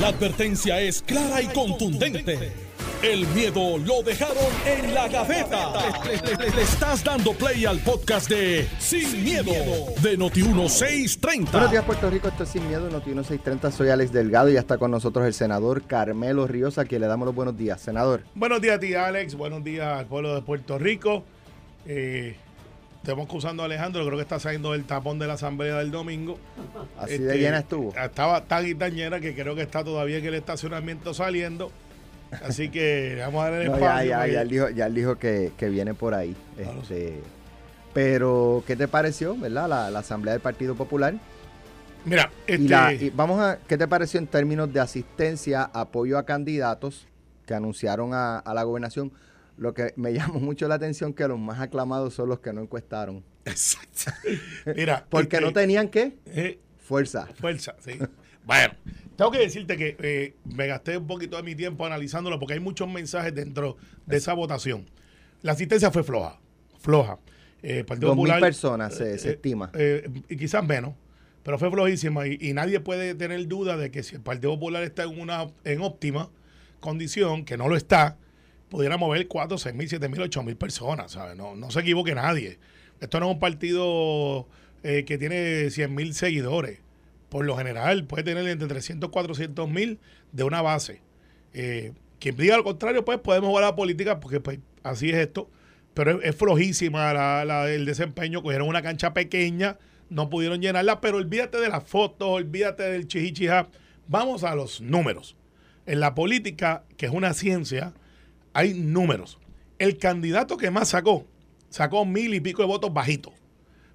La advertencia es clara y contundente. El miedo lo dejaron en la gaveta. Le, le estás dando play al podcast de Sin, miedo, de Noti1630. Buenos días, Puerto Rico. Esto es Sin Miedo, Noti1630. Soy Alex Delgado y ya está con nosotros el senador Carmelo Ríos, a quien le damos los buenos días. Senador. Buenos días a ti, Alex. Buenos días al pueblo de Puerto Rico. Eh, estamos acusando a Alejandro, creo que está saliendo del tapón de la asamblea del domingo. Así de llena estuvo. Estaba tan y tan llena que creo que está todavía en el estacionamiento saliendo. Así que vamos a dar el No, espacio. ya, ya, ya él dijo, ya él dijo que, que viene por ahí. Claro, Este, pero, ¿qué te pareció, verdad? La, la Asamblea del Partido Popular. Mira, este, Y la, y vamos a, ¿qué te pareció en términos de asistencia, apoyo a candidatos que anunciaron a, a la gobernación? Lo que me llamó mucho la atención que los más aclamados son los que no encuestaron. Exacto. Mira, Porque este, no tenían qué? eh, Fuerza. Fuerza, sí. Bueno, tengo que decirte que eh, me gasté un poquito de mi tiempo analizándolo porque hay muchos mensajes dentro de esa votación. La asistencia fue floja, floja. Eh, Partido Dos mil personas se, se eh, estima. y quizás menos, pero fue flojísima y, y nadie puede tener duda de que si el Partido Popular está en una en óptima condición, que no lo está, pudiera mover 4, 6 mil, 7 mil, 8 mil personas, ¿sabes? No, no se equivoque nadie. Esto no es un partido eh, que tiene 100 mil seguidores. Por lo general puede tener entre 300 y 400 mil de una base. Eh, quien diga lo contrario, pues podemos jugar a la política porque pues, así es esto. Pero es, flojísima la, el desempeño. Cogieron una cancha pequeña, no pudieron llenarla, pero olvídate de las fotos, olvídate del chichichija. Vamos a los números. En la política, que es una ciencia, hay números. El candidato que más sacó, sacó mil y pico de votos bajitos.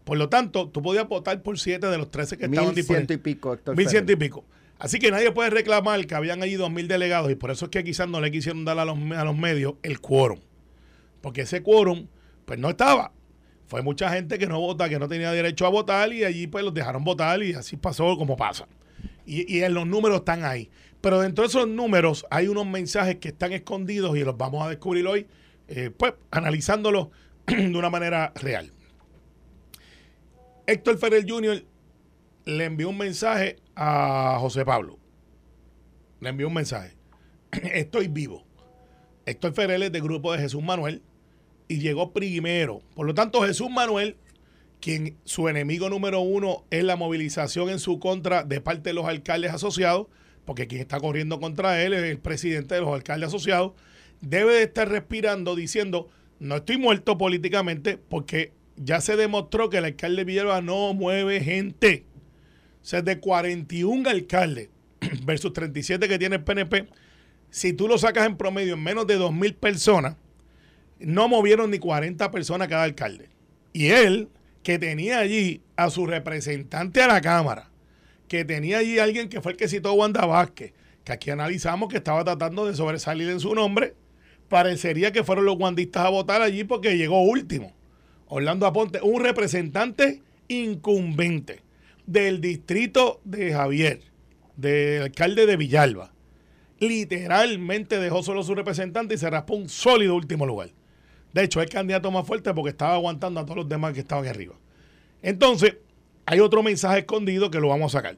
Por lo tanto, tú podías votar por siete de los 13 que estaban Mil ciento y disponibles. pico, Héctor Mil ciento y pico. Así que nadie puede reclamar que habían allí dos mil delegados y por eso es que quizás no le quisieron dar a los, a los medios el quórum. Porque ese quórum, pues no estaba. Fue mucha gente que no vota, que no tenía derecho a votar y allí pues los dejaron votar y así pasó como pasa. Y, y en los números están ahí. Pero dentro de esos números hay unos mensajes que están escondidos y los vamos a descubrir hoy, eh, pues analizándolos de una manera real. Héctor Ferrer Jr. le envió un mensaje a José Pablo. Le envió un mensaje. Estoy vivo. Héctor Ferrer es del grupo de Jesús Manuel y llegó primero. Por lo tanto, Jesús Manuel, quien su enemigo número uno es la movilización en su contra de parte de los alcaldes asociados, porque quien está corriendo contra él es el presidente de los alcaldes asociados, debe de estar respirando diciendo, no estoy muerto políticamente porque ya se demostró que el alcalde Villalba no mueve gente. O sea, de 41 alcaldes versus 37 que tiene el PNP, si tú lo sacas en promedio en menos de 2.000 personas, no movieron ni 40 personas cada alcalde. Y él, que tenía allí a su representante a la Cámara, que tenía allí alguien que fue el que citó Wanda Vázquez, que aquí analizamos que estaba tratando de sobresalir en su nombre, parecería que fueron los guandistas a votar allí porque llegó último. Orlando Aponte, un representante incumbente del distrito de Javier, del alcalde de Villalba, literalmente dejó solo su representante y se raspó un sólido último lugar. De hecho, el candidato más fuerte porque estaba aguantando a todos los demás que estaban arriba. Entonces, hay otro mensaje escondido que lo vamos a sacar.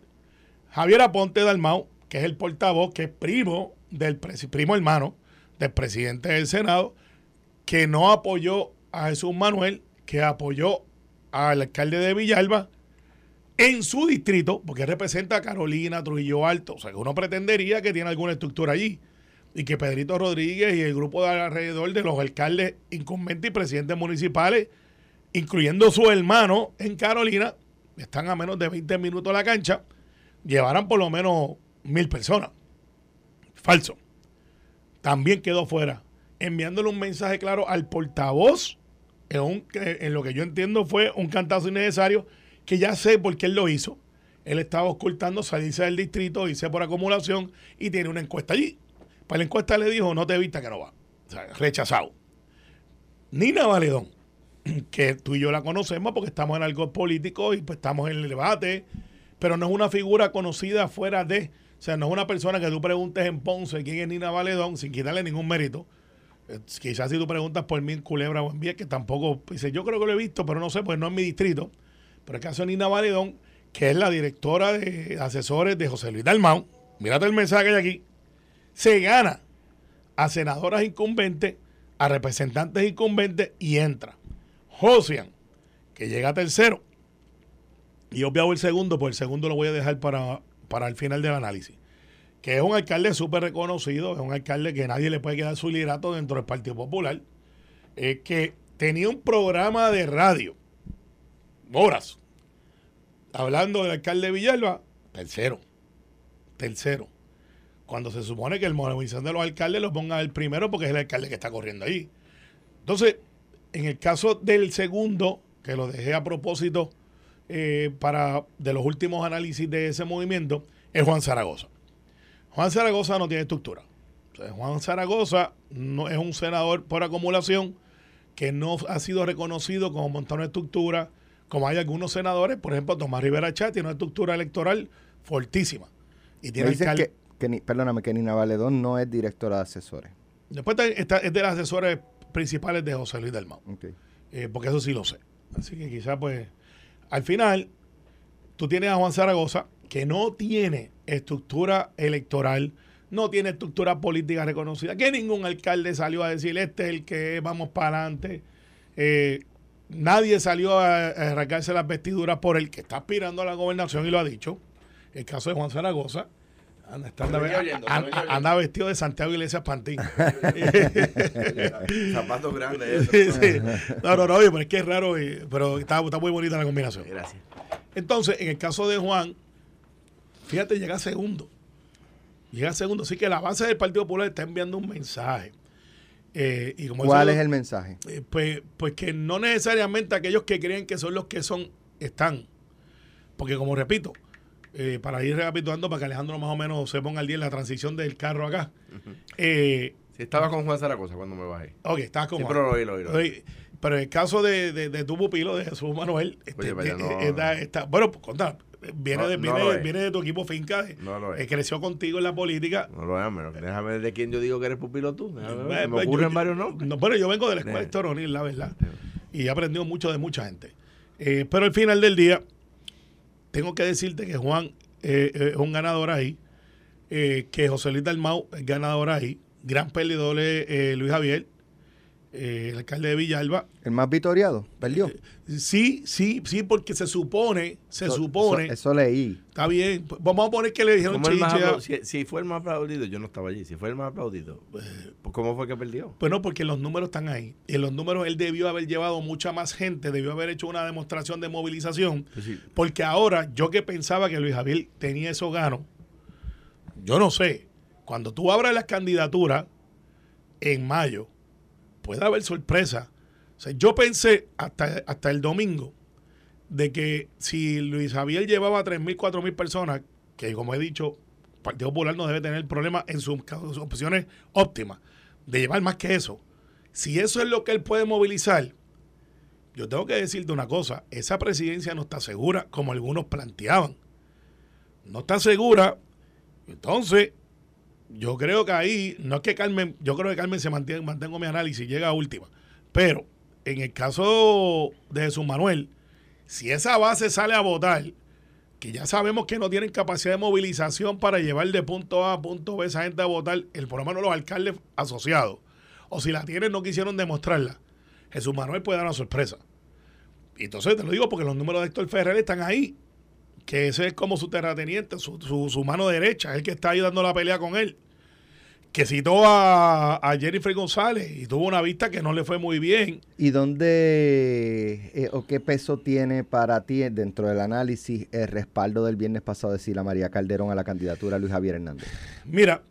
Javier Aponte Dalmau, que es el portavoz, que es primo del primo hermano del presidente del Senado, que no apoyó a Jesús Manuel, que apoyó al alcalde de Villalba en su distrito, porque representa a Carolina, Trujillo Alto. O sea, que uno pretendería que tiene alguna estructura allí. Y que Pedrito Rodríguez y el grupo de alrededor de los alcaldes incumbentes y presidentes municipales, incluyendo su hermano en Carolina, están a menos de 20 minutos de la cancha, llevarán por lo menos mil personas. Falso. También quedó fuera, enviándole un mensaje claro al portavoz, en, un- en lo que yo entiendo fue un cantazo innecesario, que ya sé por qué él lo hizo. Él estaba ocultando salirse del distrito, irse por acumulación y tiene una encuesta allí. Pues la encuesta le dijo, no te vista que no va. O sea, rechazado. Nina Valedón, que tú y yo la conocemos porque estamos en algo político y pues estamos en el debate, pero no es una figura conocida fuera de, o sea, no es una persona que tú preguntes en Ponce quién es Nina Valedón sin quitarle ningún mérito. Eh, Quizás si tú preguntas por en Culebra o en Vieques, que tampoco, dice, yo creo que lo he visto, pero no sé, pues no es mi distrito. Pero el caso de Nina Valedón, que es la directora de asesores de José Luis Dalmau, mírate el mensaje que hay aquí, se gana a senadoras incumbentes, a representantes incumbentes y entra. Josian, que llega tercero. Y obviado el segundo, pues el segundo lo voy a dejar para, para el final del análisis. Que es un alcalde súper reconocido, es un alcalde que nadie le puede quedar su liderato dentro del Partido Popular. Es que tenía un programa de radio, horas, hablando del alcalde de Villalba, tercero. Tercero. Cuando se supone que el movilización de los alcaldes lo ponga el primero porque es el alcalde que está corriendo ahí. Entonces, en el caso del segundo, que lo dejé a propósito eh, para de los últimos análisis de ese movimiento, es Juan Zaragoza. Juan Zaragoza no tiene estructura. Juan Zaragoza no, es un senador por acumulación que no ha sido reconocido como montar una estructura, como hay algunos senadores, por ejemplo, Tomás Rivera Chat tiene una estructura electoral fortísima. Y tiene que, que perdóname, que Nina Valedón no es directora de asesores. Después está, es de los asesores principales de José Luis Dalmau. Eh, porque eso sí lo sé. Así que quizás, pues, al final, tú tienes a Juan Zaragoza, que no tiene estructura electoral, no tiene estructura política reconocida, que ningún alcalde salió a decir, este es el que vamos para adelante. Eh, nadie salió a, arrancarse las vestiduras por el que está aspirando a la gobernación y lo ha dicho. El caso de Juan Zaragoza. Anda, vestido de Santiago Iglesias Pantín. Zapatos grandes. No, no, no, pero es que es raro, pero está, está muy bonita la combinación. Gracias. Entonces, en el caso de Juan, fíjate, llega segundo. Llega segundo. Así que la base del Partido Popular está enviando un mensaje. Eh, y ¿Cuál es el mensaje? Eh, pues, pues que no necesariamente aquellos que creen que son los que son, están. Porque como repito, eh, para ir recapitulando, para que Alejandro más o menos se ponga al día en la transición del carro acá. sí, estaba con Juan Zaragoza cuando me bajé. Ok, estabas con sí, Pero lo oí, lo oí, Pero en el caso de, de, tu pupilo, de Jesús Manuel, este, está, bueno, pues contar viene, de, viene, viene, de tu equipo finca, no eh, creció contigo en la política. No lo es, pero déjame de quién yo digo que eres pupilo tú. me pues, ocurren varios nombres. No, bueno, yo vengo de la escuela de la verdad. Y he aprendido mucho de mucha gente. Eh, pero al final del día, tengo que decirte que Juan eh, es un ganador ahí, que José Luis Dalmau es ganador ahí, gran perdedor Luis Javier, eh, el alcalde de Villalba. ¿El más vitoriado? ¿Perdió? Sí, sí, sí, porque se supone, se supone. Eso, leí. Está bien. Vamos a poner que le dijeron si, si, fue el más aplaudido, yo no estaba allí. Si fue el más aplaudido, pues, ¿cómo fue que perdió? Pues no, porque los números están ahí. Y en los números él debió haber llevado mucha más gente, debió haber hecho una demostración de movilización. Pues porque ahora, yo que pensaba que Luis Javier tenía eso gano, yo no sé. Cuando tú abras las candidaturas en mayo, puede haber sorpresa. O sea, yo pensé hasta, hasta el domingo de que si Luis Javier llevaba 3.000, 4.000 personas, que como he dicho, el Partido Popular no debe tener problema en sus, opciones óptimas de llevar más que eso. Si eso es lo que él puede movilizar, yo tengo que decirte una cosa, esa presidencia no está segura como algunos planteaban. No está segura. Entonces, yo creo que ahí, no es que Carmen, yo creo que Carmen se mantiene, mantengo mi análisis, llega a última. Pero en el caso de Jesús Manuel, si esa base sale a votar, que ya sabemos que no tienen capacidad de movilización para llevar de punto A a punto B esa gente a votar, el por lo menos los alcaldes asociados, o si la tienen no quisieron demostrarla, Jesús Manuel puede dar una sorpresa. Y entonces te lo digo porque los números de Héctor Ferrer están ahí que ese es como su terrateniente, su, su, mano derecha, el que está ahí dando la pelea con él. Que citó a, a Jennifer González y tuvo una vista que no le fue muy bien. ¿Y dónde eh, o qué peso tiene para ti dentro del análisis el respaldo del viernes pasado de Sila María Calderón a la candidatura de Luis Javier Hernández? Mira,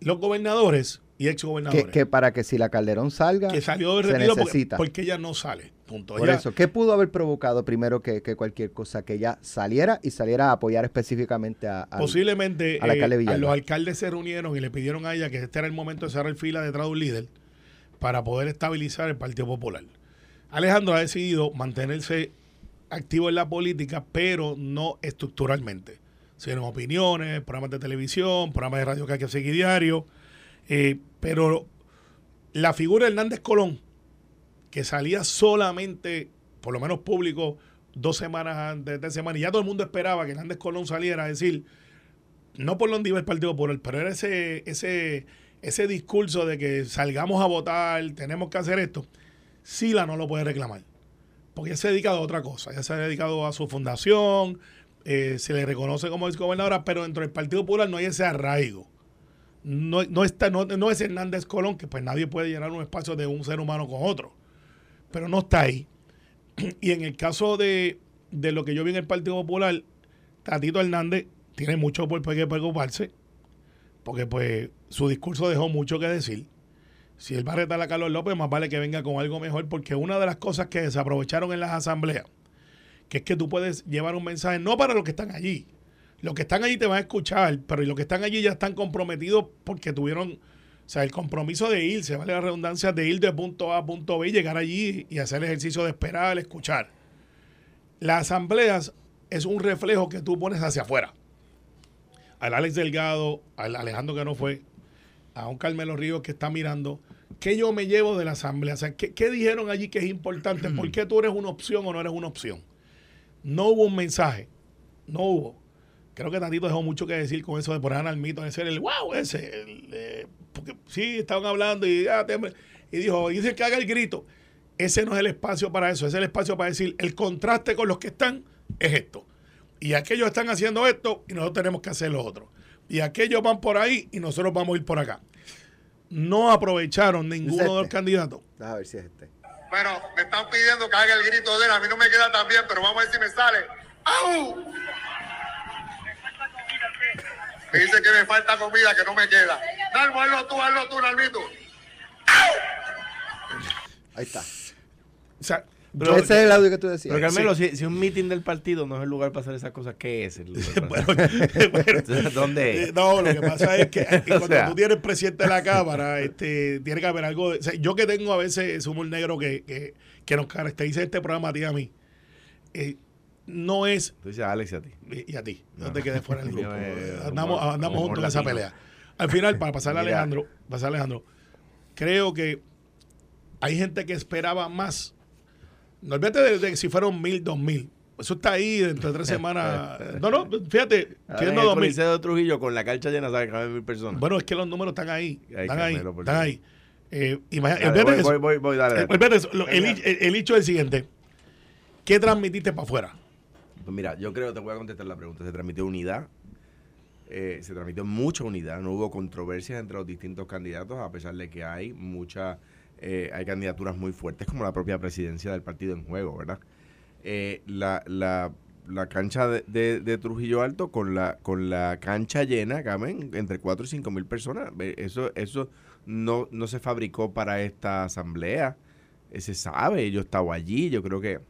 los gobernadores y exgobernadores. Que, que para que si la Calderón salga, que salió de se necesita. porque ella no sale. Por eso, ¿qué pudo haber provocado primero que, cualquier cosa? Que ella saliera y saliera a apoyar específicamente a, Posiblemente eh, los alcaldes se reunieron y le pidieron a ella que este era el momento de cerrar fila detrás de un líder para poder estabilizar el Partido Popular. Alejandro ha decidido mantenerse activo en la política, pero no estructuralmente, sino opiniones, programas de televisión, programas de radio que hay que seguir diario. Eh, pero la figura de Hernández Colón, que salía solamente, por lo menos público, dos semanas antes de semana, y ya todo el mundo esperaba que Hernández Colón saliera a decir, no por donde iba el Partido Popular, pero era ese, ese, ese discurso de que salgamos a votar, tenemos que hacer esto, Sila no lo puede reclamar. Porque ella se ha dedicado a otra cosa. Ella se ha dedicado a su fundación, eh, se le reconoce como gobernadora, pero dentro del Partido Popular no hay ese arraigo. No, no está, no, no es Hernández Colón, que pues nadie puede llenar un espacio de un ser humano con otro. Pero no está ahí. Y en el caso de, de lo que yo vi en el Partido Popular, Tatito Hernández tiene mucho por qué preocuparse, porque pues su discurso dejó mucho que decir. Si él va a retar a Carlos López, más vale que venga con algo mejor, porque una de las cosas que se aprovecharon en las asambleas, que es que tú puedes llevar un mensaje, no para los que están allí, los que están allí te van a escuchar, pero los que están allí ya están comprometidos porque tuvieron, o sea, el compromiso de ir, se vale la redundancia, de ir de punto A a punto B llegar allí y hacer el ejercicio de esperar, escuchar. Las asambleas es un reflejo que tú pones hacia afuera. Al Alex Delgado, al Alejandro que no fue, a un Carmelo Ríos que está mirando. ¿Qué yo me llevo de la asamblea? O sea, ¿qué, qué dijeron allí que es importante? ¿Por qué tú eres una opción o no eres una opción? No hubo un mensaje. No hubo. Creo que Tantito dejó mucho que decir con eso de poner al mito, de ser el wow ese. el, eh, porque sí, estaban hablando y, ah, y dijo, dice que haga el grito. Ese no es el espacio para eso, ese es el espacio para decir, el contraste con los que están es esto. Y aquellos están haciendo esto y nosotros tenemos que hacer lo otro. Y aquellos van por ahí y nosotros vamos a ir por acá. No aprovecharon ninguno de los este. candidatos. A ver si es este. Bueno, me están pidiendo que haga el grito de él. A mí no me queda tan bien, pero vamos a ver si me sale. ¡Au! Me dice que me falta comida, que no me queda. Nalmo, hazlo tú, hazlo tú, Nalmito. Ahí está. O sea, Pero- Ese es el audio que tú decías. Pero Carmelo, si, si un meeting del partido no es el lugar para hacer esas cosas, ¿qué es el lugar? para bueno, bueno, ¿Dónde Eh, es? No, lo que pasa es que eh, cuando sea. tú tienes presidente de la Cámara, este, tiene que haber algo. de- o sea, yo que tengo a veces ese humor negro que, que, que nos caracteriza este programa a ti y a mí, eh, no es. Tú dices a Alex y a ti. Y a ti, no, te quedes fuera del grupo. es andamos humor- andamos humor juntos en esa pelea. Al final, para pasarle a. Alejandro, pasarle a Alejandro, creo que hay gente que esperaba más. No olvídate de, de si fueron mil, dos mil. Eso está ahí dentro de tres semanas. No, no, fíjate, siendo dos mil. De Trujillo con la cancha llena, sabe que mil personas. Bueno, es que los números están ahí. Están ahí. Están ahí. Eh, voy, voy, voy, dale, Eh, el- el hecho es el siguiente. ¿Qué transmitiste para afuera? Pues mira, yo creo, te voy a contestar la pregunta. Se transmitió unidad, eh, se transmitió mucha unidad, no hubo controversias entre los distintos candidatos, a pesar de que hay muchas, eh, hay candidaturas muy fuertes, como la propia presidencia del partido en juego, ¿verdad? Eh, la, la, la cancha de, de- Trujillo Alto con la, con la cancha llena caben entre 4 y 5 mil personas. Eso, eso no, no se fabricó para esta asamblea. Eh, Se sabe, yo estaba allí, yo creo que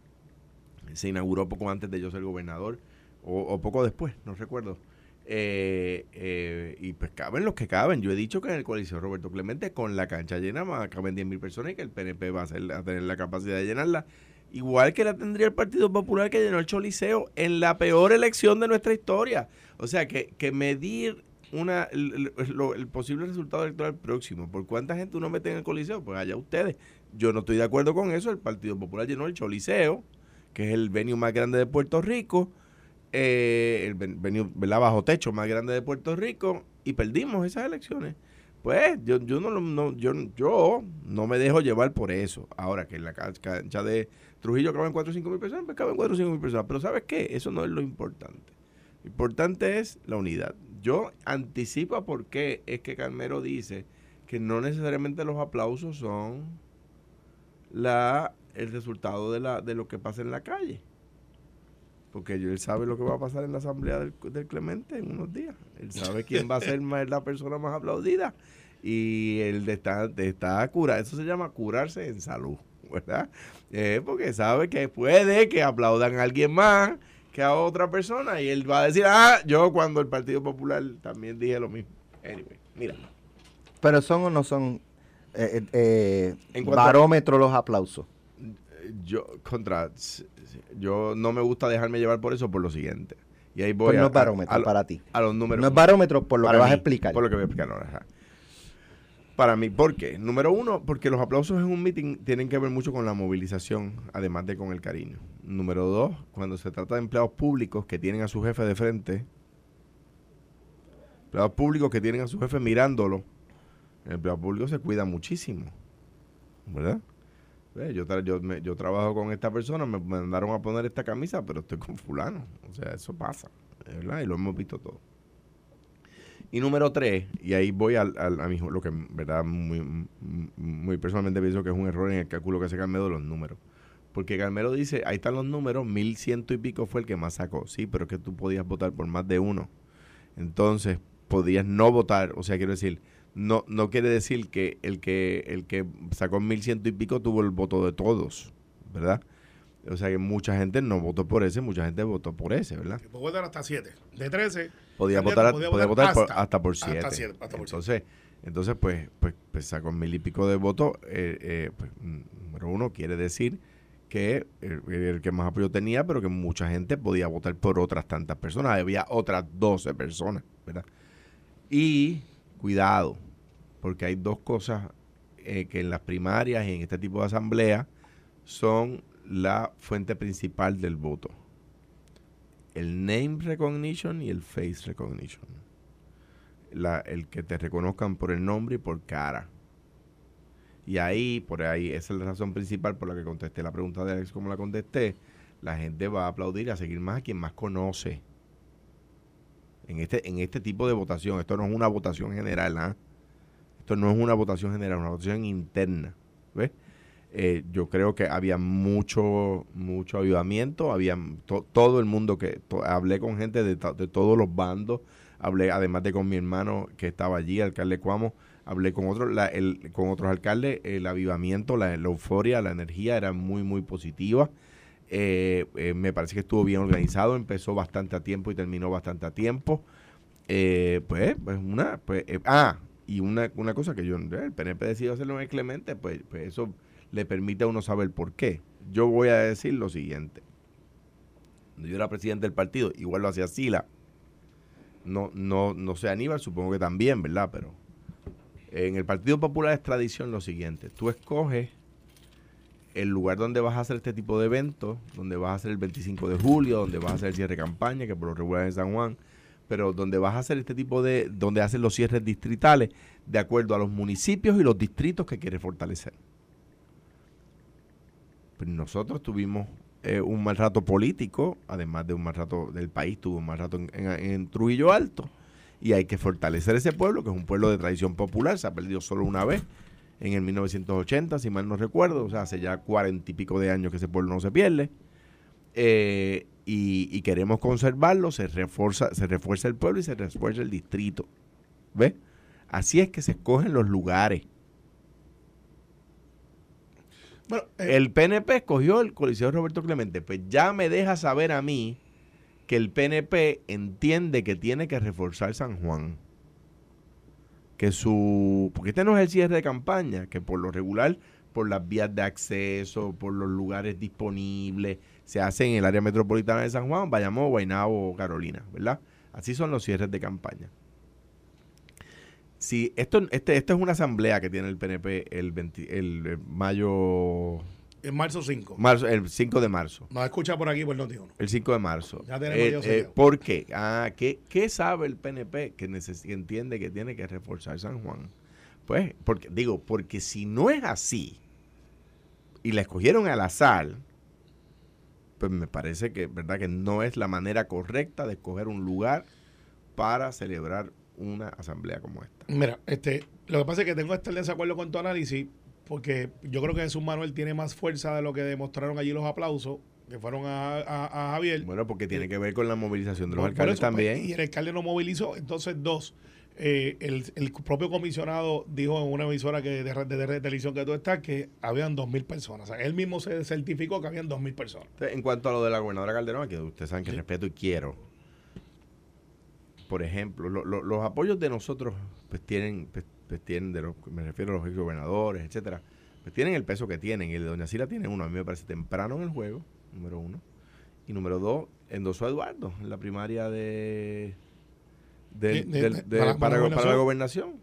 se inauguró poco antes de yo ser gobernador, o, poco después, no recuerdo. Eh, eh, y pues caben los que caben. Yo he dicho que en el coliseo Roberto Clemente, con la cancha llena, más caben 10.000 personas y que el PNP va a, hacer- a tener la capacidad de llenarla. Igual que la tendría el Partido Popular que llenó el Choliseo en la peor elección de nuestra historia. O sea, que, que medir una, el, lo- el posible resultado electoral próximo, por cuánta gente uno mete en el Coliseo, pues allá ustedes. Yo no estoy de acuerdo con eso. El Partido Popular llenó el Choliseo, que es el venue más grande de Puerto Rico, eh, el ven- venue ¿verdad? bajo techo más grande de Puerto Rico, y perdimos esas elecciones. Pues yo, yo no, no yo, yo no me dejo llevar por eso. Ahora que en la ca- cancha de Trujillo caben 4 o 5 mil personas, pues caben 4 o 5 mil personas. Pero ¿sabes qué? Eso no es lo importante. Lo importante es la unidad. Yo anticipo por qué es que Carmelo dice que no necesariamente los aplausos son la el resultado de la de lo que pasa en la calle. Porque él sabe lo que va a pasar en la asamblea del, del Clemente en unos días. Él sabe quién va a ser más, la persona más aplaudida. Y él está, está cura, eso se llama curarse en salud, ¿verdad? Eh, porque sabe que puede que aplaudan a alguien más que a otra persona. Y él va a decir, ah, yo cuando el Partido Popular también dije lo mismo. Anyway, mira. Pero son o no son eh, eh, a- barómetro los aplausos. Yo contra yo no me gusta dejarme llevar por eso por lo siguiente y ahí voy Pues a, no es barómetro a- a- para ti. a los números No es barómetro por lo que vas a explicar. por lo que voy a explicar ahora, para mí ¿por qué? número uno porque los aplausos en un meeting tienen que ver mucho con la movilización además de con el cariño número dos cuando se trata de empleados públicos que tienen a su jefe de frente Empleados públicos que tienen a su jefe mirándolo. El empleado público se cuida muchísimo. ¿Verdad? Yo, yo, me- yo trabajo con esta persona, me mandaron a poner esta camisa, pero estoy con fulano. O sea, eso pasa. ¿Verdad? Y lo hemos visto todo. Y número tres, y ahí voy al, al- a mi, lo que, ¿verdad? Muy- muy personalmente pienso que es un error en el cálculo que hace Carmelo de los números. Porque Carmelo dice, ahí están los números, mil ciento y pico fue el que más sacó. Sí, pero es que tú podías votar por más de uno. Entonces, podías no votar. O sea, quiero decir, no, no quiere decir que el que el que sacó mil ciento y pico tuvo el voto de todos, ¿verdad? O sea que mucha gente no votó por ese, mucha gente votó por ese, ¿verdad? Que puede votar hasta 7. De 13. Podía votar, podía podía votar votar por- hasta- hasta, por hasta siete. siete, hasta por entonces, entonces pues, pues, pues sacó mil y pico de votos. eh, eh, pues, número uno, quiere decir que el, el que más apoyo tenía, pero que mucha gente podía votar por otras tantas personas. Había otras 12 personas, ¿verdad? Y cuidado, porque hay dos cosas eh, que en las primarias y en este tipo de asamblea son la fuente principal del voto. El name recognition y el face recognition. La- el que te reconozcan por el nombre y por cara. Y ahí, por ahí, esa es la razón principal por la que contesté la pregunta de Alex como la contesté. La gente va a aplaudir a seguir más a quien más conoce. En este, en este tipo de votación, esto no es una votación general, ¿ah? Esto no es una votación general, es una votación interna. ¿Ves? Eh, yo creo que había mucho mucho avivamiento, había to- todo el mundo que hablé con gente de, to- de todos los bandos, hablé además de con mi hermano que estaba allí, alcalde Cuamo, hablé con otros con otros alcaldes, el avivamiento, la, la euforia, la energía era muy muy positiva. Eh, eh, me parece que estuvo bien organizado, empezó bastante a tiempo y terminó bastante a tiempo. Eh, pues, pues una, pues, eh, ah, y una, una cosa que yo, el PNP decidió hacerlo en Clemente, pues, pues eso le permite a uno saber por qué. Yo voy a decir lo siguiente. Cuando yo era presidente del partido, igual lo hacía Sila. No, no, no sé Aníbal, supongo que también, ¿verdad? Pero en el Partido Popular es tradición lo siguiente. Tú escoges el lugar donde vas a hacer este tipo de eventos, donde vas a hacer el 25 de julio, donde vas a hacer el cierre de campaña, que por lo regular es en San Juan, pero donde vas a hacer este tipo de, donde hacen los cierres distritales, de acuerdo a los municipios y los distritos que quieres fortalecer. Pues nosotros tuvimos eh, un mal rato político, además de un mal rato del país, tuvo un mal rato en, en- en Trujillo Alto. Y hay que fortalecer ese pueblo, que es un pueblo de tradición popular, se ha perdido solo una vez, en el 1980, si mal no recuerdo, o sea, hace ya cuarenta y pico de años que ese pueblo no se pierde. Eh, y, y queremos conservarlo, se refuerza, se refuerza el pueblo y se refuerza el distrito. ¿Ves? Así es que se escogen los lugares. Bueno, eh, El PNP escogió el Coliseo Roberto Clemente. Pues ya me deja saber a mí que el PNP entiende que tiene que reforzar San Juan. Que su. Porque este no es el cierre de campaña, que por lo regular, por las vías de acceso, por los lugares disponibles, se hace en el área metropolitana de San Juan, Bayamón, Guaynabo o Carolina, ¿verdad? Así son los cierres de campaña. Si esto, este, esto es una asamblea que tiene el PNP el, 20 el, eh, mayo en marzo 5. Marzo, el 5 de marzo. Nos escucha por aquí por Noti uno. El 5 de marzo. Ya tenemos Eh, eh. ¿Por qué? Ah, ¿qué, qué sabe el PNP que, entiende que tiene que reforzar San Juan? Pues, porque, digo, porque si no es así y la escogieron al azar, pues me parece que, ¿verdad? Que no es la manera correcta de escoger un lugar para celebrar una asamblea como esta. Mira, este, lo que pasa es que tengo que estar en desacuerdo con tu análisis, porque yo creo que Jesús Manuel tiene más fuerza de lo que demostraron allí los aplausos que fueron a, a- a Javier. Bueno, porque tiene que ver con la movilización de los alcaldes eso, pues, también. y el alcalde no movilizó. Entonces, dos, eh, el, el propio comisionado dijo en una emisora que de, de, de televisión que tú estás que habían dos mil personas. O sea, él mismo se certificó que habían dos mil personas. En cuanto a lo de la gobernadora Calderón, que ustedes saben que respeto y quiero. Por ejemplo, lo- lo- los apoyos de nosotros, pues tienen, pues, pues, tienen de los, me refiero a los exgobernadores, etcétera, pues tienen el peso que tienen. Y el de Doña Sila tiene uno, a mí me parece temprano en el juego, número uno. Y número dos, endosó a Eduardo en la primaria de, del- De- para, para la gobernación.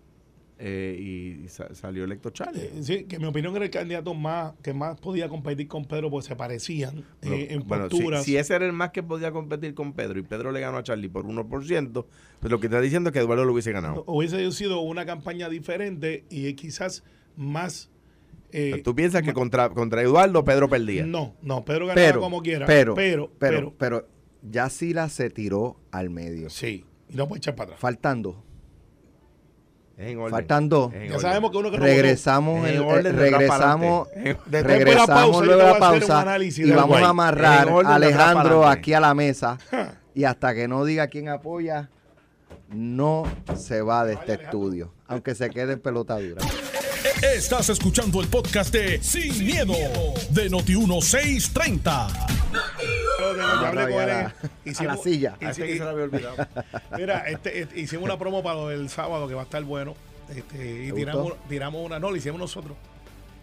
Eh, y sa- salió electo Charlie. Eh, Sí, que mi opinión era el candidato más que más podía competir con Pedro porque se parecían eh, en Bueno, si, posturas. si ese era el más que podía competir con Pedro y Pedro le ganó a Charlie por 1%, pues lo que está diciendo es que Eduardo lo hubiese ganado. Hubiese sido una campaña diferente y quizás más. eh, ¿Tú piensas que contra, contra Eduardo Pedro perdía? no, no, Pedro ganaba Pero, como quiera. pero, pero, pero, pero, pero, ya Sila se tiró al medio. sí, y no puede echar para atrás. Faltando, en orden. faltando. Es en Ya orden. sabemos que uno que regresamos, En en- orden regresamos, regresamos luego de la pausa y vamos a amarrar a Alejandro aquí a la mesa y hasta que no diga quién apoya, no se va de este estudio, aunque se quede en pelota dura. Estás escuchando el podcast de Sin, miedo, de Noti1630. Pero, yo hablé con a él, la- a hicimos- la silla. A ese que se lo había olvidado. Mira, este, este, hicimos una promo para del sábado que va a estar bueno. Este, y ¿Te tiramos, una, no, la hicimos nosotros.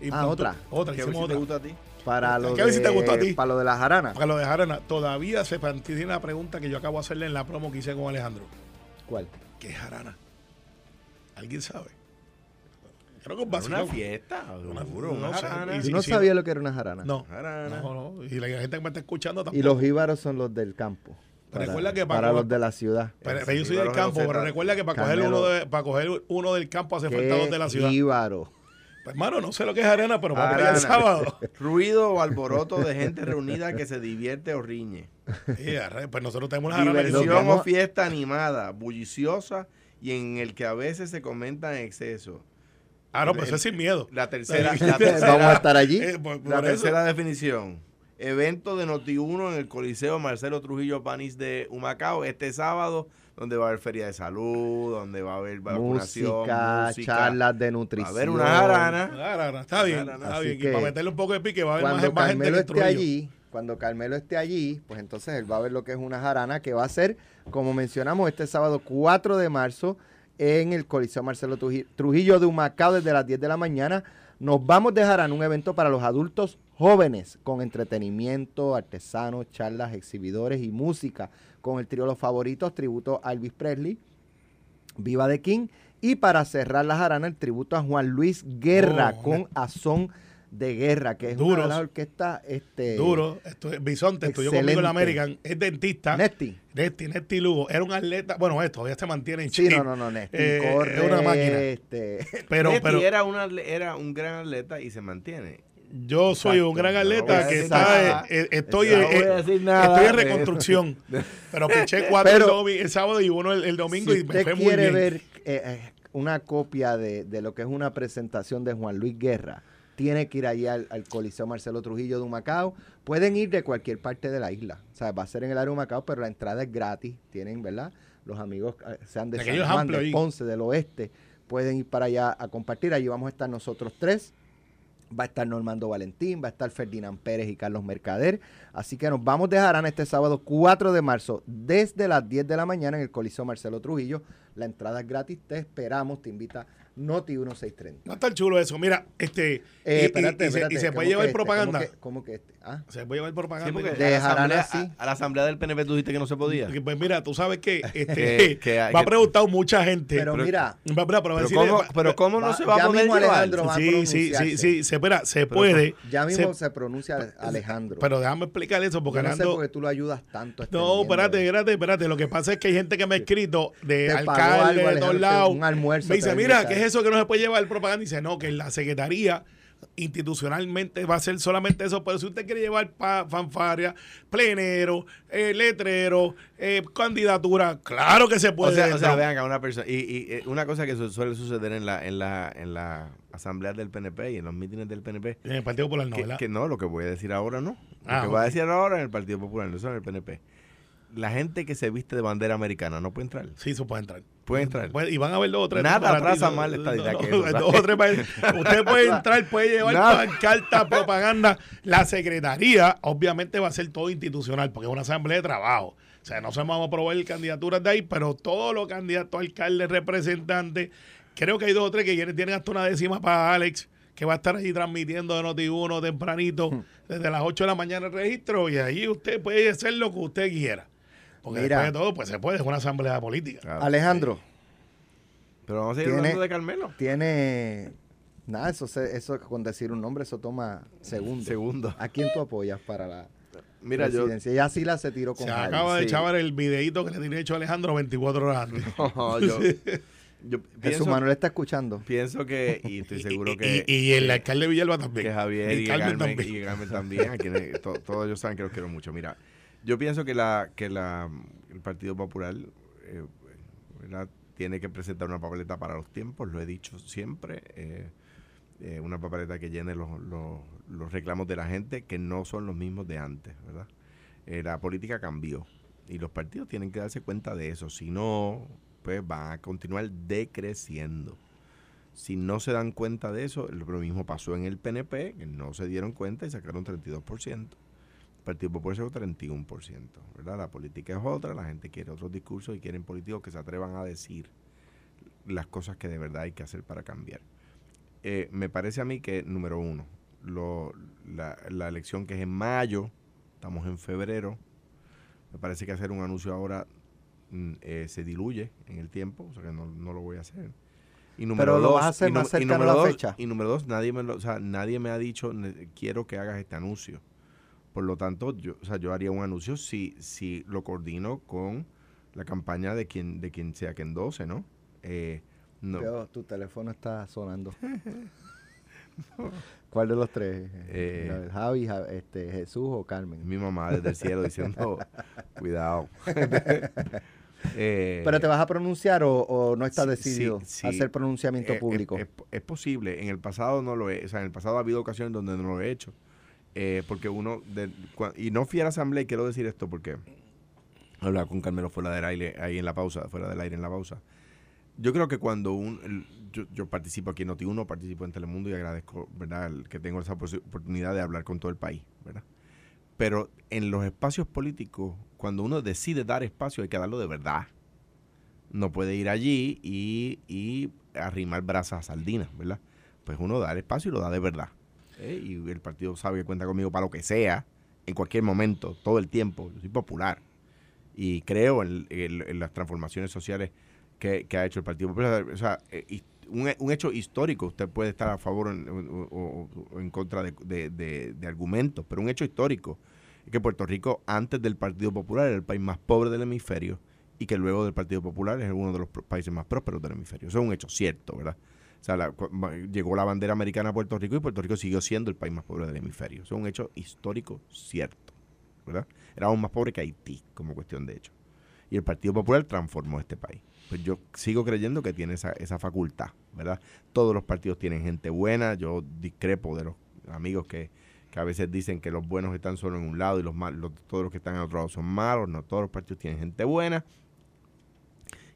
Y Ah, ¿otra? Otra, ¿Qué hicimos te gusta a ti? Para lo, ¿Qué a ver si te gustó a de, ti? para lo de la jarana. Para lo de Jarana, todavía se mantiene la pregunta que yo acabo de hacerle en la promo que hice con Alejandro. ¿Cuál? ¿Qué es Jarana? ¿Alguien sabe? Creo que es Una fiesta, Una- una jarana. y no sí, sabía lo que era una jarana. No, Jarana. no, no. Y la gente que me está escuchando tampoco. Y los jíbaros son los del campo. Para, recuerda que para los de la ciudad. Pero, yo soy del campo, pero recuerda que para coger, uno de, para coger uno del campo hace falta dos de la ciudad. Jíbaro. Pues, hermano, no sé lo que es arena, pero vamos para allá el sábado. Ruido o alboroto de gente reunida que se divierte o riñe. Pues nosotros tenemos una Diversión o fiesta animada, bulliciosa y en el que a veces se comenta en exceso. Ah, no, pues eso es sin miedo. La tercera, la tercera, Vamos a estar allí. Eh, por- por la eso. tercera definición. Evento de Noti1 en el Coliseo Marcelo Trujillo Panis de Humacao este sábado, donde va a haber feria de salud, donde va a haber vacunación, Música, música, charlas de va a nutrición. haber una jarana. Ah, arana, está bien, Arana. está Así bien. que y para meterle un poco de pique va a haber más, Cuando más gente Carmelo que esté allí, cuando Carmelo esté allí, pues entonces él va a ver lo que es una jarana que va a ser, como mencionamos, este sábado 4 de marzo en el Coliseo Marcelo Truji- Trujillo de Humacao desde las 10 de la mañana. Nos vamos de jarana, un evento para los adultos jóvenes con entretenimiento, artesanos, charlas, exhibidores y música con el trío Los Favoritos, tributo a Elvis Presley, Viva de King y para cerrar la jarana el tributo a Juan Luis Guerra Oh, con Azón de Guerra, que es una Duros. de las orquestas este, Duro. Esto, Bisonte estudió conmigo en la. American. Es dentista. Nesti. Nesti, Nesti Lugo. Era un atleta. Bueno, esto todavía se mantiene en Sí, shape. no, no, no, Nesti Eh, corre, es una máquina. este, Pero, Nesti pero era, una era un gran atleta y se mantiene. yo soy un gran atleta que está. eh, eh, estoy, No eh, voy a eh, decir nada. estoy en reconstrucción. pero piché cuatro Pero- el, domi- el sábado y uno el, el domingo si y me usted fue muy quiere bien. ver eh, eh, una copia de, de lo que es una presentación de Juan Luis Guerra, tiene que ir allá al, al Coliseo Marcelo Trujillo de Humacao. Pueden ir de cualquier parte de la isla. O sea, va a ser en el área de Humacao, pero la entrada es gratis. Tienen, ¿verdad? Los amigos, eh, sean de San Juan, de. Ponce, del oeste, pueden ir para allá a compartir. Allí vamos a estar nosotros tres. Va a estar Normando Valentín, va a estar Ferdinand Pérez y Carlos Mercader. Así que nos vamos de Jarana este sábado 4 de marzo desde las 10 de la mañana en el Coliseo Marcelo Trujillo. La entrada es gratis, te esperamos, te invita Noti 1630. No está chulo eso. Mira, este. Eh, y- y- espérate, y, se, espérate, y se ¿cómo puede que llevar este? propaganda. ¿Cómo que, cómo que este? Ah, Se puede llevar propaganda. Sí, porque De a, la asamblea, Jarana, sí. a- a la asamblea del PNP tú dijiste que no se podía. Porque, Pues mira, tú sabes que, este, Que- que hay va a que- preguntar mucha gente. pero, pero- mira, Va- mira, pero va a Pero decirle- cómo, pero cómo no va- se va a poder llevar? Alejandro va a Sí, sí, sí, sí, se, espera, se puede. ya mismo se- se, pronuncia Alejandro. pero déjame explicar eso, porque Yo no sé Alejandro- por qué tú lo ayudas tanto. No, espérate, espérate, espérate. Lo que pasa es que hay gente que me ha escrito de alcalde de todos lados. un almuerzo Me dice, mira, invita". ¿Qué es eso que no se puede llevar propaganda? Y dice, no, que la secretaría institucionalmente va a ser solamente eso. Pero si usted quiere llevar pa- fanfaria, plenero, eh, letrero, eh, candidatura, claro que se O puede. sea, o sea, vean acá, una persona. Y, y, eh, una cosa que su- suele suceder en la, en la, en la asamblea del PNP y en los mítines del PNP. en el Partido Popular no, que, ¿verdad? que no, lo que voy a decir ahora no. Lo Ah, que ok. voy a decir ahora en el Partido Popular, no solo en el PNP. La gente que se viste de bandera americana no puede entrar. Sí, eso puede entrar. Puede entrar. Puede- y van a ver dos o tres. Nada atrasa más la estadidad que eso, dos ¿sabes? o tres pa- Usted puede entrar, puede llevar pancarta, propaganda. La secretaría, obviamente, va a ser todo institucional, porque es una asamblea de trabajo. O sea, no se vamos a probar candidaturas de ahí, pero todos los candidatos, alcaldes, representantes, creo que hay dos o tres que tienen hasta una décima para Alex, que va a estar allí transmitiendo de Noti1 tempranito, Hmm. desde las 8 de la mañana el registro, y ahí usted puede hacer lo que usted quiera. Porque Mira. después de todo, pues se puede, es una asamblea política. Claro. Alejandro, Pero Pero vamos a seguir hablando de Carmelo. Tiene. Nada, eso, se- eso con decir un nombre, eso toma segundos. Segundo. ¿A quién tú apoyas para la Mira, yo, presidencia? Ya sí la se tiró con Se acaba de sí. echar el videito que le tiene hecho a Alejandro 24 horas antes. no, yo, yo Jesús pienso, Manuel está escuchando. pienso que, y estoy seguro Y- que, y, y el alcalde de Villalba también. que Javier y, que Carmen Carmen, también. y Carmen también, a quienes to- todos ellos saben que los quiero mucho. Mira, yo pienso que la que la el Partido Popular eh, tiene que presentar una papeleta para los tiempos, lo he dicho siempre, eh, eh, una papeleta que llene los, los, los reclamos de la gente que no son los mismos de antes, ¿verdad? La política cambió y los partidos tienen que darse cuenta de eso, si no, pues van a continuar decreciendo. Si no se dan cuenta de eso, lo mismo pasó en el PNP, que no se dieron cuenta y sacaron 32%. Partido Popular sacó 31%. ¿verdad? La política es otra, la gente quiere otros discursos y quieren políticos que se atrevan a decir las cosas que de verdad hay que hacer para cambiar. Eh, me parece a mí que, número uno, lo- la, la elección que es en mayo, estamos en febrero, me parece que hacer un anuncio ahora mm, eh, se diluye en el tiempo, o sea que no, no lo voy a hacer. Y número Pero lo dos, vas a hacer y nu- más y cercano a número la dos- fecha. Y número dos, nadie me, lo- o sea, nadie me ha dicho, quiero que hagas este anuncio. Por lo tanto, yo, o sea, yo haría un anuncio si, si lo coordino con la campaña de quien, de quien sea que endose, ¿no? Eh, no. Pero tu teléfono está sonando. ¿Cuál de los tres? Eh, Javi, Ja- este, Jesús o Carmen. Mi mamá desde el cielo diciendo, cuidado. Eh, ¿Pero te vas a pronunciar o, o no estás sí, decidido sí, a sí. hacer pronunciamiento Eh, público? Es, es- es posible. En el pasado no lo he, o sea, en el pasado ha habido ocasiones donde no lo he hecho. Eh, porque uno, de- cua- y no fui a la asamblea y quiero decir esto porque hablaba con Carmelo fuera del aire, ahí en la pausa, fuera del aire en la pausa. Yo creo que cuando un, yo, yo participo aquí en Noti1, participo en Telemundo y agradezco, ¿verdad?, que tengo esa oportunidad de hablar con todo el país, ¿verdad? Pero en los espacios políticos, cuando uno decide dar espacio, hay que darlo de verdad. No puede ir allí y, y arrimar brasas a sardinas, ¿verdad? Pues uno da el espacio y lo da de verdad. ¿Eh? Y el partido sabe que cuenta conmigo para lo que sea, en cualquier momento, todo el tiempo. Yo soy popular. Y creo en, las transformaciones sociales que, ha hecho el Partido Popular. O sea, eh, un, un hecho histórico, usted puede estar a favor o en, contra de, de- de- de argumentos, pero un hecho histórico es que Puerto Rico, antes del Partido Popular, era el país más pobre del hemisferio y que luego del Partido Popular es uno de los países más prósperos del hemisferio. Eso es un hecho cierto, ¿verdad? Sea, llegó la bandera americana a Puerto Rico y Puerto Rico siguió siendo el país más pobre del hemisferio. Eso es un hecho histórico cierto, ¿verdad? Éramos más pobres que Haití, como cuestión de hecho. Y el Partido Popular transformó este país. Pues yo sigo creyendo que tiene esa, esa facultad, ¿verdad? Todos los partidos tienen gente buena. Yo discrepo de los amigos que, que a veces dicen que los buenos están solo en un lado y los malos, todos los que están en otro lado son malos. No, todos los partidos tienen gente buena.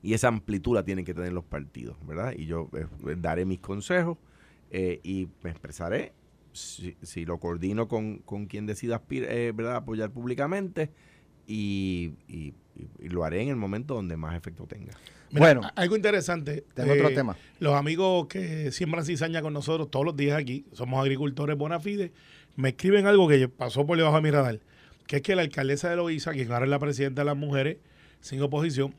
Y esa amplitud la tienen que tener los partidos, ¿verdad? Y yo eh, daré mis consejos eh, y me expresaré. Si, si lo coordino con, con quien decida eh, ¿verdad? apoyar públicamente y, y- y- y lo haré en el momento donde más efecto tenga. Mira, Bueno. algo interesante. Tengo otro tema. Los amigos que siembran cizaña con nosotros todos los días aquí, somos agricultores bona fide, me escriben algo que pasó por debajo de mi radar, que es que la alcaldesa de Loíza, quien ahora es la presidenta de las mujeres, sin oposición,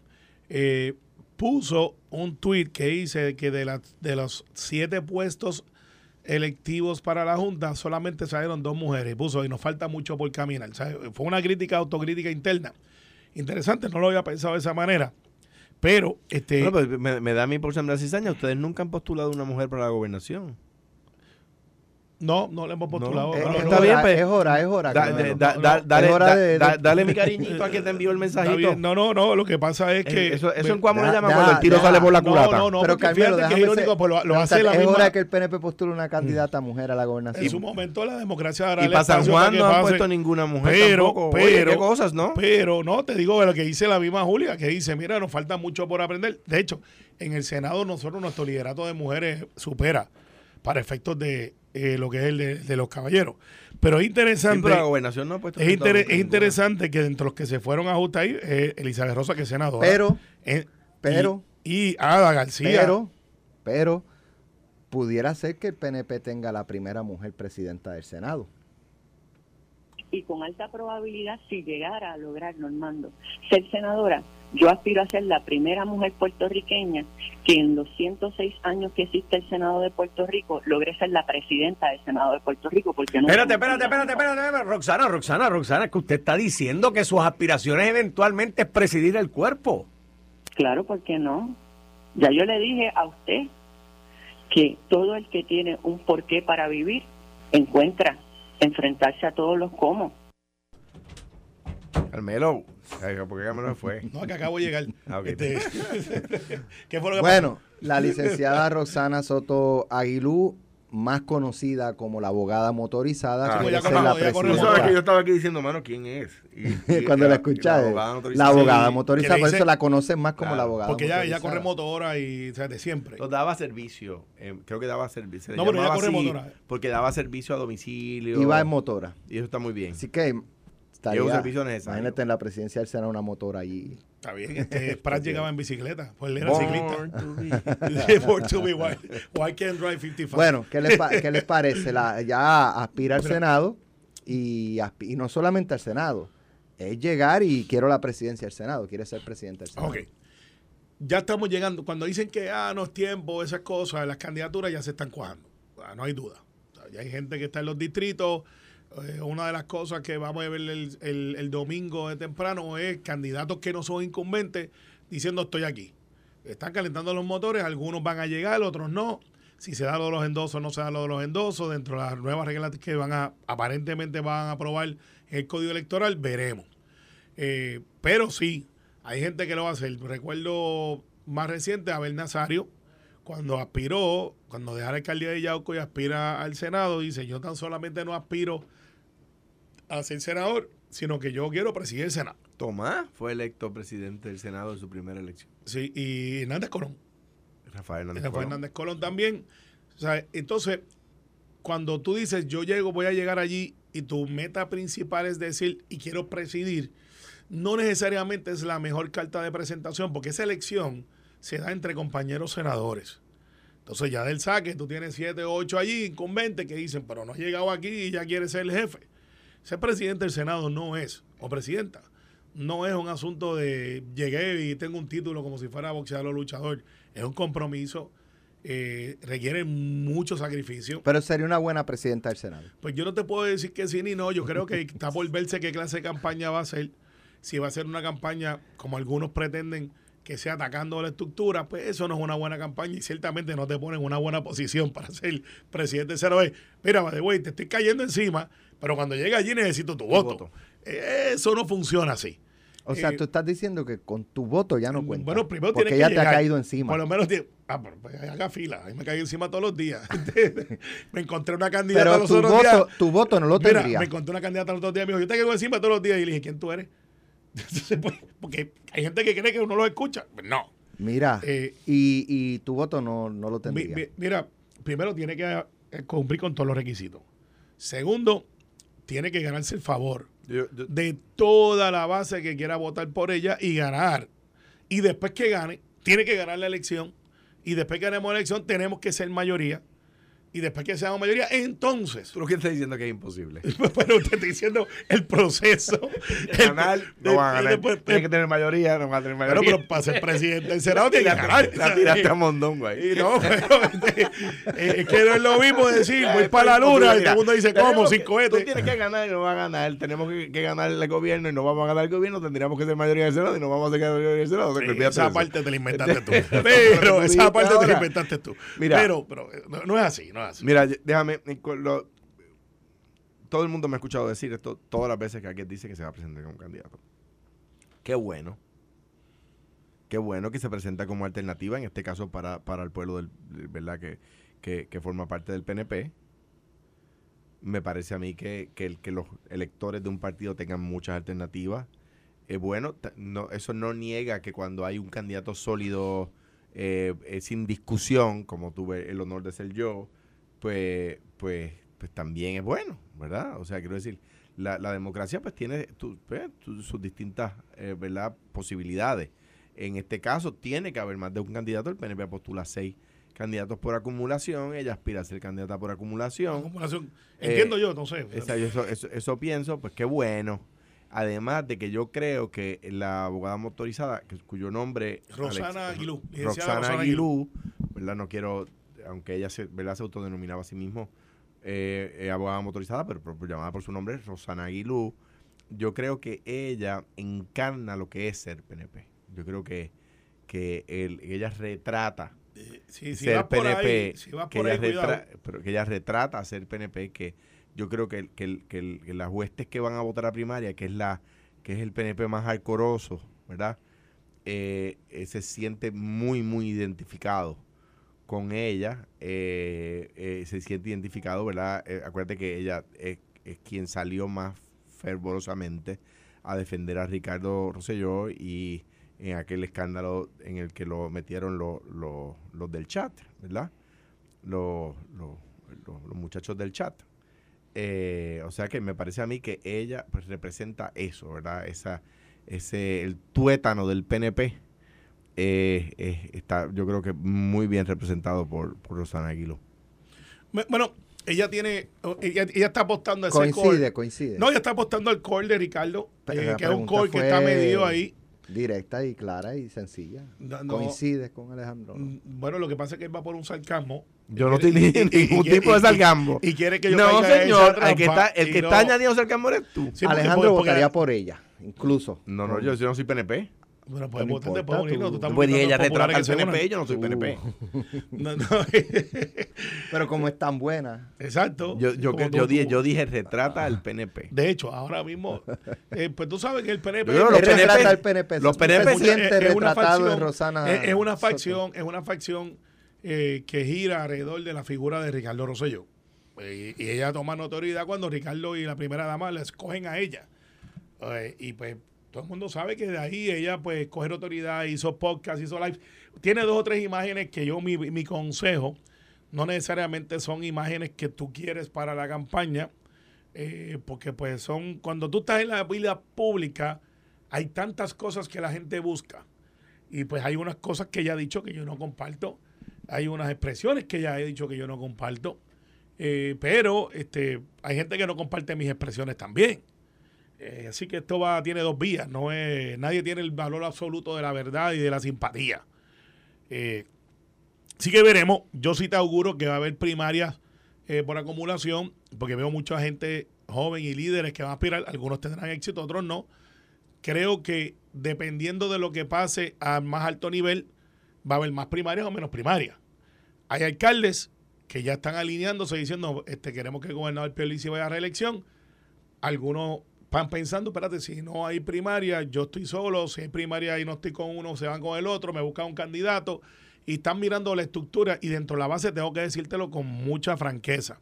eh, puso un tuit que dice que de, las de los siete puestos electivos para la Junta solamente salieron dos mujeres. Puso, y nos falta mucho por caminar. Fue una crítica, autocrítica interna. Interesante, no lo había pensado de esa manera. Pero, este... Pues, me, da a mí por sembrar cizaña. Ustedes nunca han postulado una mujer para la gobernación. No, no le hemos postulado. Eh, no, es, no, está hora, bien, pues. es hora, es hora. Da- Carmelo. da- no, da- no. dale, Es hora de- da- de- dale mi cariñito a quien te envió el mensajito. No, no, no. Lo que pasa es que. Eh, eso eso en Cuamo le llama cuando el tiro sale por la no, culata. no, no. Pero porque Carmelo, fíjate que es irónico, ser- pues lo, lo hace la es misma. hora que el PNP postule una candidata mujer a la En gobernación. su momento la democracia dará Y para San Juan que no han puesto ninguna mujer pero, tampoco. Oye, Pero, qué cosas, ¿no? Pero no, te digo lo que dice la misma Julia, que dice, mira, nos falta mucho por aprender. De hecho, en el Senado nosotros nuestro liderato de mujeres supera para efectos de eh, lo que es el de, de los caballeros. Pero es Sí, interesante. pero la gobernación no ha puesto Es, inter- interesante que dentro de los que se fueron a justa ahí, eh, Elizabeth Rosa, que es senadora. Pero, Eh, pero, Y, y Ada García. pero, pero, pudiera ser que el PNP tenga la primera mujer presidenta del Senado. y con alta probabilidad si llegara a lograr Normando ser senadora, Yo aspiro a ser la primera mujer puertorriqueña que en los 106 años que existe el Senado de Puerto Rico logre ser la presidenta del Senado de Puerto Rico. Porque no Espérate, espérate, espérate, espérate, espérate, Roxana, Roxana, Roxana, que usted está diciendo que sus aspiraciones eventualmente es presidir el cuerpo. Claro, ¿por qué no? Ya yo le dije a usted que todo el que tiene un porqué para vivir encuentra enfrentarse a todos los cómo. Carmelo, ay, ¿por qué Carmelo fue? No, que acabo de llegar. Ah. Este, ¿Qué fue lo que Bueno, la licenciada Roxana Soto Aguilú, más conocida como la abogada motorizada, Ah, ya conozco, la ya presidenta. sabes que yo estaba aquí diciendo, mano, ¿quién es? Y- y- Cuando la y escuchas, la abogada la motorizada. abogada Sí, motorizada, que por eso la conocen más como Claro, la abogada Porque ella, ella corre motora y o sea, de siempre. Daba servicio, eh, creo que daba servicio. se No, pero ella corre así motora. Porque daba servicio a domicilio. Iba en motora. Y eso está muy bien. Así que estaría, Lleva un servicio necesario. imagínate en la presidencia del Senado una motora allí. Está bien, este, Pratt llegaba en bicicleta, pues él era Born ciclista. to be. Born to be wild. Why can't drive 55? Bueno, ¿qué les, pa- qué les parece? La, ya aspira al Senado y, aspi- y no solamente al Senado. Es llegar y quiero la presidencia del Senado. Quiere ser presidente del Senado. Ok. Ya estamos llegando. Cuando dicen que ah, no es tiempo, esas cosas, las candidaturas ya se están cuajando. Ah, no hay duda. O sea, ya hay gente que está en los distritos. Eh, una de las cosas que vamos a ver el, el- domingo de temprano es candidatos que no son incumbentes diciendo estoy aquí. Están calentando los motores, algunos van a llegar, otros no. Si se da lo de los endosos, no se da lo de los endosos. Dentro de las nuevas reglas que van a, aparentemente van a aprobar el código electoral, veremos. Eh, pero sí, hay gente que lo va a hacer. Recuerdo más reciente Abel Nazario, cuando aspiró, cuando deja la alcaldía de Yauco y aspira al Senado, dice, yo tan solamente no aspiro a ser senador, sino que yo quiero presidir el Senado. Tomás fue electo presidente del Senado en su primera elección. Sí, y Hernández Colón. Rafael Hernández. Rafael Colón. Hernández Colón también. O sea, entonces, cuando tú dices, yo llego, voy a llegar allí, y tu meta principal es decir, y quiero presidir, no necesariamente es la mejor carta de presentación, porque esa elección se da entre compañeros senadores. Entonces, ya del saque, tú tienes siete o ocho allí, incumbentes, que dicen, pero no ha llegado aquí y ya quiere ser el jefe. Ser presidente del Senado no es, o presidenta, no es un asunto de llegué y tengo un título como si fuera boxeador o luchador. Es un compromiso, eh, requiere mucho sacrificio. Pero sería una buena presidenta del Senado. Pues yo no te puedo decir que sí ni no. Yo creo que está por verse qué clase de campaña va a ser. Si va a ser una campaña como algunos pretenden que sea atacando la estructura, pues eso no es una buena campaña y ciertamente no te pone en una buena posición para ser presidente del Senado. Mira, the way, te estoy cayendo encima, pero cuando llegue allí necesito tu voto. voto. Eh, Eso no funciona así. O sea, Eh, tú estás diciendo que con tu voto ya no cuenta. Bueno, primero porque tiene ya que te ha caído encima. Por lo menos ah, pero, pues, haga fila. A mí me cae encima todos los días. me encontré una candidata Pero los tu otros voto, días. tu voto no lo Mira, tendría. me encontré una candidata los otros días. Me dijo, yo te caigo encima todos los días. Y le dije, ¿quién tú eres? Entonces, pues, porque hay gente que cree que uno lo escucha. Pues no. Mira, Eh, y, y tu voto no, no lo tendría. mi- mira, primero tiene que eh, cumplir con todos los requisitos. Segundo, tiene que ganarse el favor Yo- yo- de toda la base que quiera votar por ella y ganar. Y después que gane, tiene que ganar la elección. Y después que ganemos la elección, tenemos que ser mayoría. Y después que seamos mayoría, entonces. Tú lo que estás diciendo que es imposible. Pero te estoy diciendo el proceso. ganar, no van a ganar. Tiene que tener mayoría, no van a tener Pero, mayoría. pero para ser presidente del Senado tiene que ganar. La tiraste a Mondongo ahí. Y no, pero este, eh, es que no es lo mismo decir voy para la luna y todo el mundo dice ¿cómo? Sin cohetes. Tú tienes que ganar y no va a ganar. Tenemos que, que ganar el gobierno y no vamos a ganar el gobierno. Tendríamos que ser mayoría del Senado y no vamos a ser mayoría del Senado. Sí, esa eso. parte te la inventaste tú. Pero esa parte te la inventaste tú. Mira. pero, pero eh, no, no es así, no es así. Mira, déjame. eh, lo- todo el mundo me ha escuchado decir esto todas las veces que alguien dice que se va a presentar como candidato. Qué bueno. Qué bueno que se presenta como alternativa, en este caso para, para el pueblo del, ¿verdad? Que, que, que forma parte del PNP. Me parece a mí que, que, el- que los electores de un partido tengan muchas alternativas. Es bueno, no, eso no niega que cuando hay un candidato sólido, eh, eh, sin discusión, como tuve el honor de ser yo, pues, pues, pues también es bueno, ¿verdad? O sea, quiero decir, la, la democracia pues tiene tu- pues, tu- sus distintas, eh, ¿verdad? Posibilidades. En este caso tiene que haber más de un candidato, el PNP postula seis candidatos por acumulación, ella aspira a ser candidata por acumulación. Acumulación. Eh, Entiendo yo, no sé. Esa- eso, eso, eso pienso, pues qué bueno. Además de que yo creo que la abogada motorizada, que- cuyo nombre... Rosana Alex- Aguilú, Roxana Rosana Aguilú, ¿verdad? No quiero, aunque ella se, ¿verdad? se autodenominaba a sí mismo eh, eh, abogada motorizada, pero llamada por su nombre, Rosana Aguilú, yo creo que ella encarna lo que es ser PNP. Yo creo que, que ella retrata si ser PNP, ahí, si vas que, ella ahí, cuidado. retra- pero que ella retrata ser PNP, que yo creo que, que, las huestes que van a votar a primaria, que es la que es el PNP más alcoroso, ¿verdad? Eh, eh, se siente muy, muy identificado con ella, eh, eh, se siente identificado, ¿verdad? Eh, acuérdate que ella es, quien salió más fervorosamente a defender a Ricardo Rosselló y en aquel escándalo en el que lo metieron los, los del chat, ¿verdad? Los, los, los- los muchachos del chat. Eh, o sea que me parece a mí que ella pues representa eso, ¿verdad? Esa, ese, el tuétano del PNP eh, eh, está yo creo que muy bien representado por, por Rosana Aguiló. Bueno, ella tiene, ella, ella está apostando a ese Coincide, coincide. No, ella está apostando al call de Ricardo, eh, que es un call que está medido ahí. Directa y clara y sencilla. No, no. Coincide con Alejandro. Mm, Bueno, lo que pasa es que él va por un sarcasmo. Yo no estoy ningún tipo de sarcasmo. Y, quiere que yo No, señor, el que está, el que no- está añadiendo sarcasmo eres tú. Sí, Alejandro porque- votaría por ella, incluso. No, no, yo, yo no soy PNP. Bueno, pues No votar importa, después, Bonino, tú- Pues ella retrata al se. PNP, yo no soy Uh. PNP. No, no. Pero como es tan buena, Exacto. Yo, yo, Como que- tú- yo, dije, yo dije retrata al PNP. De hecho, ahora mismo, eh, pues tú sabes que el PNP Yo los PNP retrata al PNP. los se PNP siente es- una facción- en Rosana. Es, es una Soto. facción, es una facción eh, que gira alrededor de la figura de Ricardo Rosselló. Eh, y ella toma notoriedad cuando Ricardo y la primera dama la escogen a ella. Eh, y pues todo el mundo sabe que de ahí ella pues coge autoridad, hizo podcast, hizo live. Tiene dos o tres imágenes que yo, mi, mi consejo, no necesariamente son imágenes que tú quieres para la campaña, eh, porque pues son, cuando tú estás en la vida pública, hay tantas cosas que la gente busca. Y pues hay unas cosas que ella ha dicho que yo no comparto, hay unas expresiones que ella ha dicho que yo no comparto, eh, pero este, hay gente que no comparte mis expresiones también. Eh, así que esto va, tiene dos vías, no es, nadie tiene el valor absoluto de la verdad y de la simpatía. Eh, sí que veremos, yo sí te auguro que va a haber primarias eh, por acumulación, porque veo mucha gente joven y líderes que van a aspirar, algunos tendrán éxito, otros no. Creo que dependiendo de lo que pase a más alto nivel, va a haber más primarias o menos primarias. Hay alcaldes que ya están alineándose diciendo, este, queremos que el gobernador Pierluisi vaya a reelección. Algunos van pensando, espérate, si no hay primaria, yo estoy solo, si hay primaria y no estoy con uno, se van con el otro, me buscan un candidato y están mirando la estructura y dentro de la base tengo que decírtelo con mucha franqueza.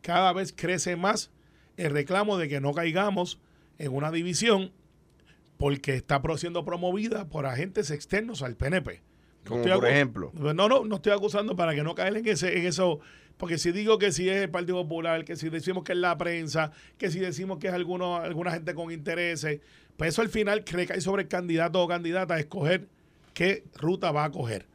Cada vez crece más el reclamo de que no caigamos en una división porque está siendo promovida por agentes externos al PNP. Como por ejemplo. No, no, no estoy acusando para que no caigan en, ese, en eso. Porque si digo que si es el Partido Popular, que si decimos que es la prensa, que si decimos que es alguno, alguna gente con intereses, pues eso al final recae sobre el candidato o candidata a escoger qué ruta va a coger.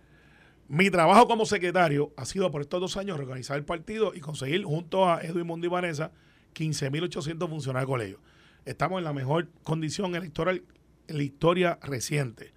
Mi trabajo como secretario ha sido por estos dos años organizar el partido y conseguir junto a Edwin Mundo y Vanessa 15.800 funcionarios de colegio. Estamos en la mejor condición electoral en la historia reciente.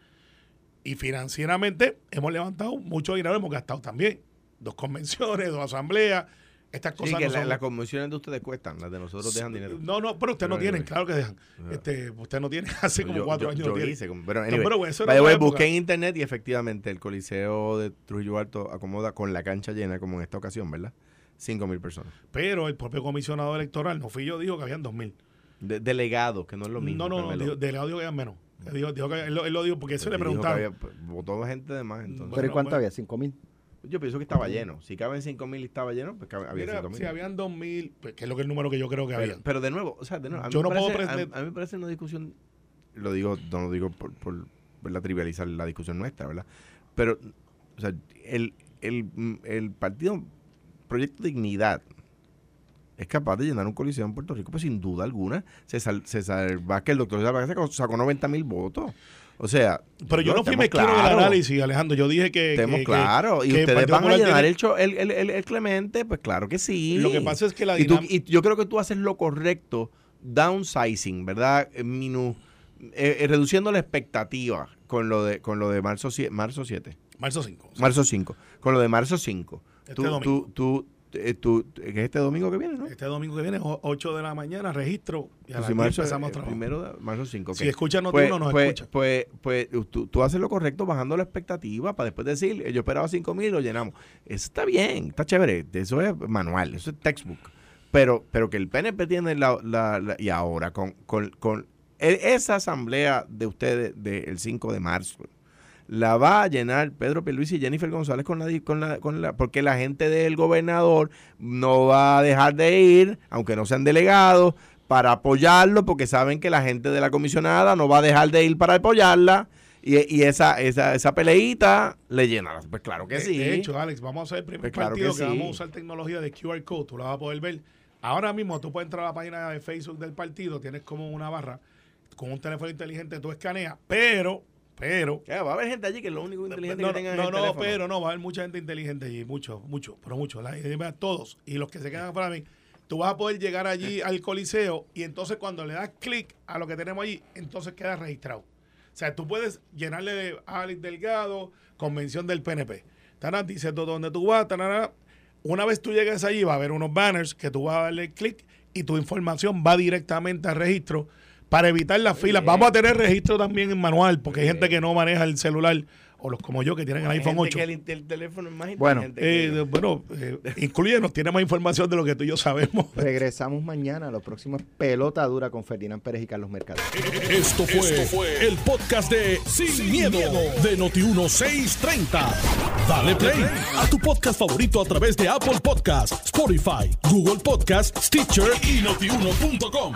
Y financieramente hemos levantado mucho dinero, hemos gastado también. Dos convenciones, dos asambleas, estas Sí, cosas que no la- son- las convenciones de ustedes cuestan, las de nosotros dejan dinero. No, no, pero usted no Pero tienen, anyway. claro que dejan. Este, usted no tiene hace como Yo- cuatro yo- años. yo no hice, como- pero No, anyway, pero eso época. busqué en internet y efectivamente el Coliseo de Trujillo Alto acomoda con la cancha llena, como en esta ocasión, ¿verdad? 5 mil personas. Pero el propio comisionado electoral, no fui yo, dijo que habían dos mil. De- delegados, que no es lo mismo. No, no, no, delegado dijo que habían menos. Él dijo, dijo que, él, lo- él lo dijo porque eso le preguntaron. votó gente de más, entonces. ¿Pero Bueno, cuánto bueno. había? ¿Cinco mil? Yo pienso que estaba lleno. Si caben 5 mil y estaba lleno, pues cabe- había Mira, 5 mil. si habían dos mil, pues, que es lo que el número que yo creo que había. pero de nuevo, o sea, de nuevo, a mí, Yo me no puedo parece, a- pretender- a, mí me parece una discusión, lo digo, no lo digo por, por ¿verdad? trivializar la discusión nuestra, ¿verdad? Pero, o sea, el, el, el partido Proyecto Dignidad es capaz de llenar un coliseo en Puerto Rico, pues sin duda alguna. César, César Vázquez, el doctor César Vázquez sacó, sacó 90 mil votos. O sea, Pero yo no fui mezquino en el claros. análisis, Alejandro. Yo dije que. Estemos que- claros. Y que ustedes van a llenar el, el, el, el- el Clemente, pues claro que sí. Lo que pasa es que la y, tú- y yo creo que tú haces lo correcto downsizing, ¿verdad? Minu- eh, eh, reduciendo la expectativa con lo de con lo de marzo, marzo 7, Marzo 5. marzo 5, con lo de marzo 5. Este tú, tú, tú, tú- que es este domingo que viene, ¿no? Este domingo que viene, o- 8 de la mañana, registro. Y a Pues si 10 marzo, empezamos a eh, trabajar. primero de marzo 5. Si escucha Noti pues, uno, nos pues, escucha. Pues, pues tú, tú haces lo correcto bajando la expectativa para después decir, eh, yo esperaba 5 mil, lo llenamos. Eso está bien, está chévere. Eso es manual, eso es textbook. Pero, pero que el PNP tiene la, la- la- y ahora con, con, con e- esa asamblea de ustedes del 5 de marzo, la va a llenar Pedro Pierluisi y Jennifer González con la, con la, con la, porque la gente del gobernador no va a dejar de ir, aunque no sean delegados, para apoyarlo, porque saben que la gente de la comisionada no va a dejar de ir para apoyarla. Y, y esa, esa, esa peleita le llenará. Pues claro que De- sí. De hecho, Alex, vamos a hacer el primer Pues claro partido que que, sí. vamos a usar tecnología de QR code. Tú la vas a poder ver. Ahora mismo tú puedes entrar a la página de Facebook del partido, tienes como una barra con un teléfono inteligente, tú escaneas, pero, pero, va a haber gente allí que es lo único inteligente no, que tengan en no, el no, pero no, va a haber mucha gente inteligente allí, mucho, mucho, pero mucho, la- todos. Y los que se quedan para mí, tú vas a poder llegar allí al coliseo y entonces cuando le das clic a lo que tenemos allí, entonces queda registrado. O sea, tú puedes llenarle de Alex Delgado, convención del PNP. Tarán, dice todo donde tú vas, tarán. Una vez tú llegues allí, va a haber unos banners que tú vas a darle clic y tu información va directamente al registro para evitar las filas. Vamos a tener registro también en manual, porque hay gente que no maneja el celular, o los como yo que tienen el iPhone gente 8. que el, el teléfono es más Bueno, Eh, bueno, eh, incluyenos, tiene más información de lo que tú y yo sabemos. Regresamos mañana. Lo próximo es pelota dura con Ferdinand Pérez y Carlos Mercado. Esto fue, el podcast de Sin, miedo, de Noti1630. Dale play a tu podcast favorito a través de Apple Podcasts, Spotify, Google Podcasts, Stitcher y notiuno.com.